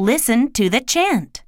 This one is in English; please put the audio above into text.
Listen to the chant.